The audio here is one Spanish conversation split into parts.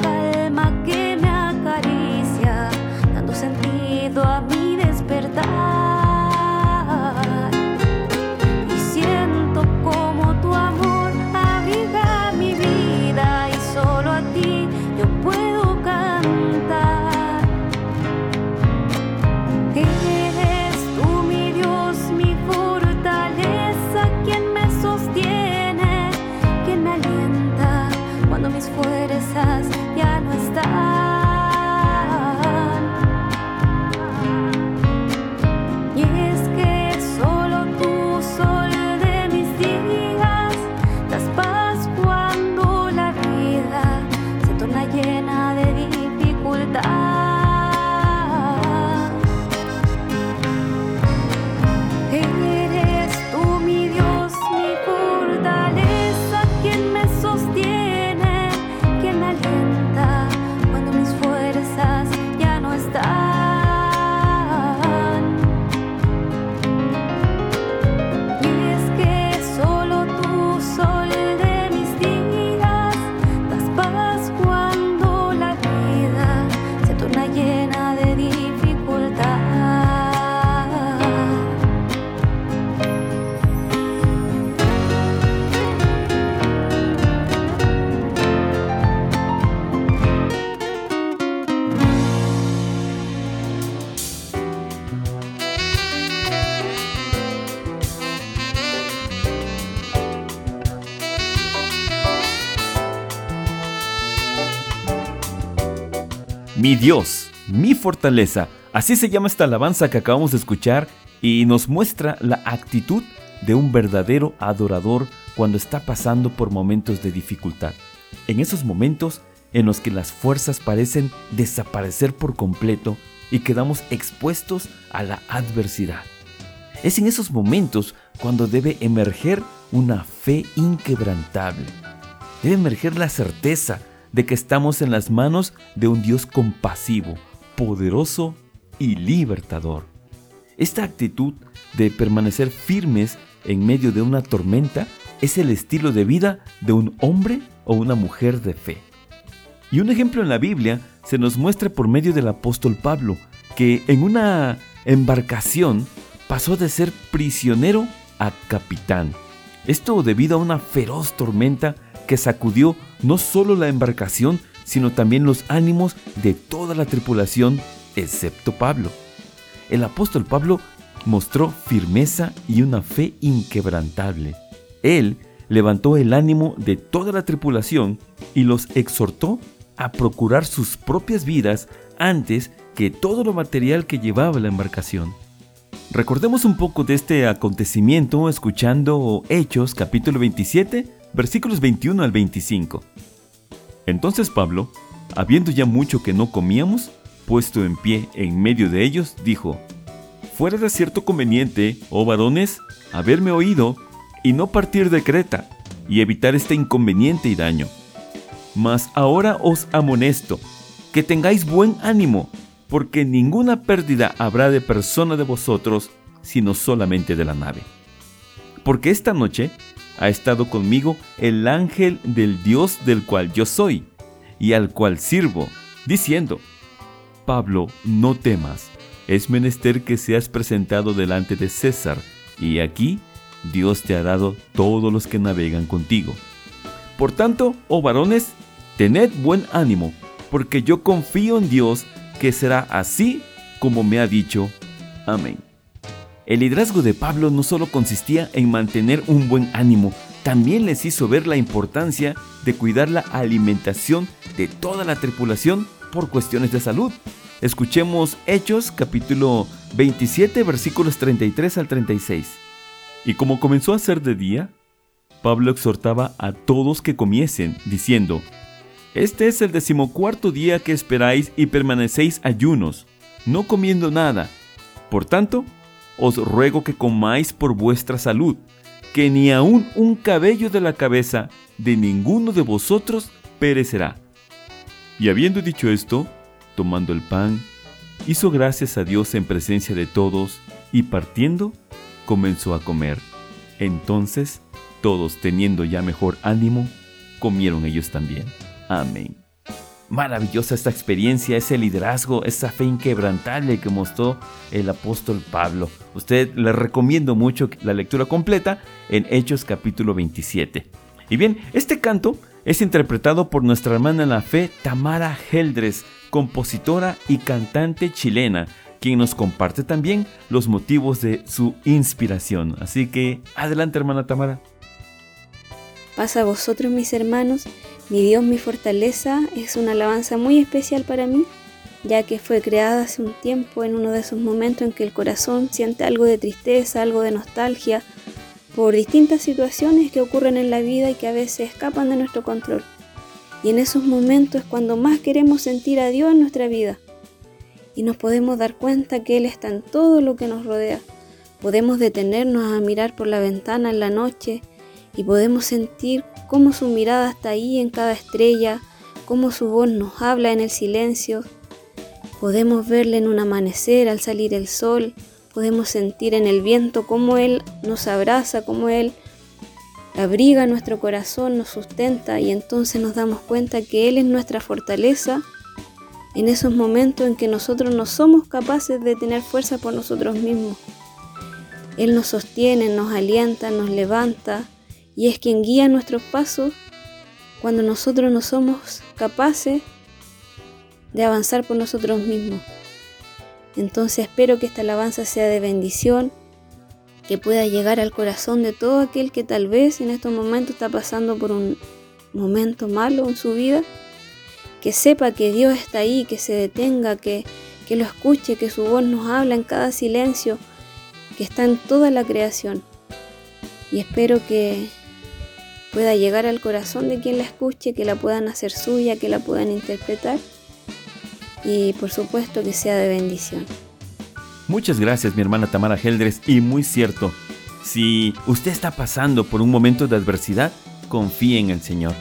que Mi Dios, mi fortaleza. Así se llama esta alabanza que acabamos de escuchar y nos muestra la actitud de un verdadero adorador cuando está pasando por momentos de dificultad. En esos momentos en los que las fuerzas parecen desaparecer por completo y quedamos expuestos a la adversidad. Es en esos momentos cuando debe emerger una fe inquebrantable. Debe emerger la certeza de que estamos en las manos de un Dios compasivo, poderoso y libertador. Esta actitud de permanecer firmes en medio de una tormenta es el estilo de vida de un hombre o una mujer de fe. Y un ejemplo en la Biblia se nos muestra por medio del apóstol Pablo, que en una embarcación pasó de ser prisionero a capitán. Esto debido a una feroz tormenta que sacudió no solo la embarcación, sino también los ánimos de toda la tripulación, excepto Pablo. El apóstol Pablo mostró firmeza y una fe inquebrantable. Él levantó el ánimo de toda la tripulación y los exhortó a procurar sus propias vidas antes que todo lo material que llevaba la embarcación. Recordemos un poco de este acontecimiento escuchando Hechos capítulo 27 versículos 21 al 25. Entonces Pablo, habiendo ya mucho que no comíamos, puesto en pie en medio de ellos, dijo, Fuera de cierto conveniente, oh varones, haberme oído y no partir de Creta, y evitar este inconveniente y daño. Mas ahora os amonesto, que tengáis buen ánimo, porque ninguna pérdida habrá de persona de vosotros, sino solamente de la nave. Porque esta noche ha estado conmigo el ángel del Dios del cual yo soy, y al cual sirvo, diciendo, Pablo, no temas, es menester que seas presentado delante de César, y aquí Dios te ha dado todos los que navegan contigo. Por tanto, oh varones, tened buen ánimo, porque yo confío en Dios que será así como me ha dicho. Amén. El liderazgo de Pablo no solo consistía en mantener un buen ánimo, también les hizo ver la importancia de cuidar la alimentación de toda la tripulación por cuestiones de salud. Escuchemos Hechos capítulo 27 versículos 33 al 36. Y como comenzó a ser de día, Pablo exhortaba a todos que comiesen, diciendo, Este es el decimocuarto día que esperáis y permanecéis ayunos, no comiendo nada. Por tanto, os ruego que comáis por vuestra salud, que ni aun un cabello de la cabeza de ninguno de vosotros perecerá. Y habiendo dicho esto, tomando el pan, hizo gracias a Dios en presencia de todos, y partiendo, comenzó a comer. Entonces, todos teniendo ya mejor ánimo, comieron ellos también. Amén. Maravillosa esta experiencia, ese liderazgo, esa fe inquebrantable que mostró el apóstol Pablo. Usted le recomiendo mucho la lectura completa en Hechos capítulo 27. Y bien, este canto es interpretado por nuestra hermana en la fe Tamara Heldres, compositora y cantante chilena, quien nos comparte también los motivos de su inspiración. Así que adelante hermana Tamara. Pasa a vosotros mis hermanos mi Dios, mi fortaleza es una alabanza muy especial para mí, ya que fue creada hace un tiempo en uno de esos momentos en que el corazón siente algo de tristeza, algo de nostalgia, por distintas situaciones que ocurren en la vida y que a veces escapan de nuestro control. Y en esos momentos es cuando más queremos sentir a Dios en nuestra vida. Y nos podemos dar cuenta que Él está en todo lo que nos rodea. Podemos detenernos a mirar por la ventana en la noche y podemos sentir cómo su mirada está ahí en cada estrella, cómo su voz nos habla en el silencio. Podemos verle en un amanecer al salir el sol, podemos sentir en el viento cómo Él nos abraza, cómo Él abriga nuestro corazón, nos sustenta y entonces nos damos cuenta que Él es nuestra fortaleza en esos momentos en que nosotros no somos capaces de tener fuerza por nosotros mismos. Él nos sostiene, nos alienta, nos levanta, y es quien guía nuestros pasos cuando nosotros no somos capaces de avanzar por nosotros mismos. Entonces espero que esta alabanza sea de bendición, que pueda llegar al corazón de todo aquel que tal vez en estos momentos está pasando por un momento malo en su vida, que sepa que Dios está ahí, que se detenga, que, que lo escuche, que su voz nos habla en cada silencio, que está en toda la creación. Y espero que pueda llegar al corazón de quien la escuche, que la puedan hacer suya, que la puedan interpretar y por supuesto que sea de bendición. Muchas gracias mi hermana Tamara Heldres y muy cierto, si usted está pasando por un momento de adversidad, confíe en el Señor.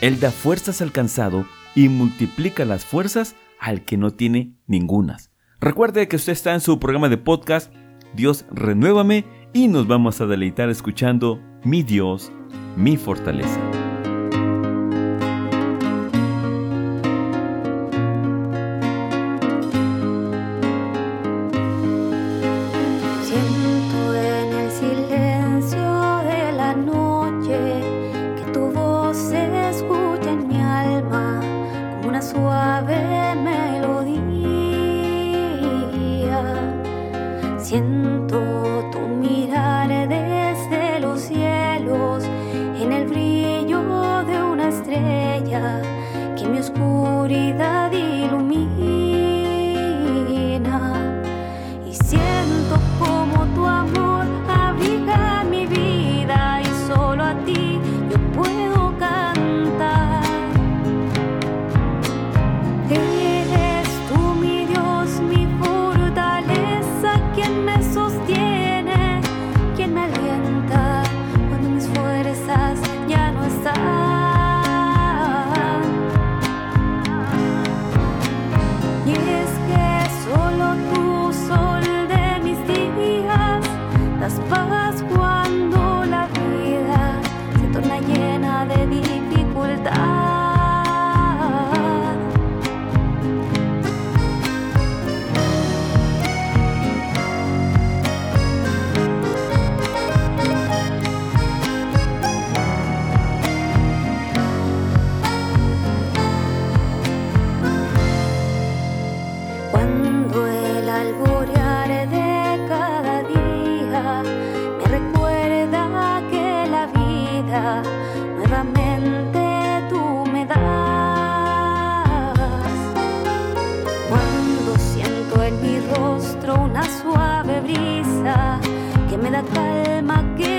Él da fuerzas al cansado y multiplica las fuerzas al que no tiene ningunas. Recuerde que usted está en su programa de podcast Dios renuévame y nos vamos a deleitar escuchando Mi Dios mi fortaleza. Me da calma, que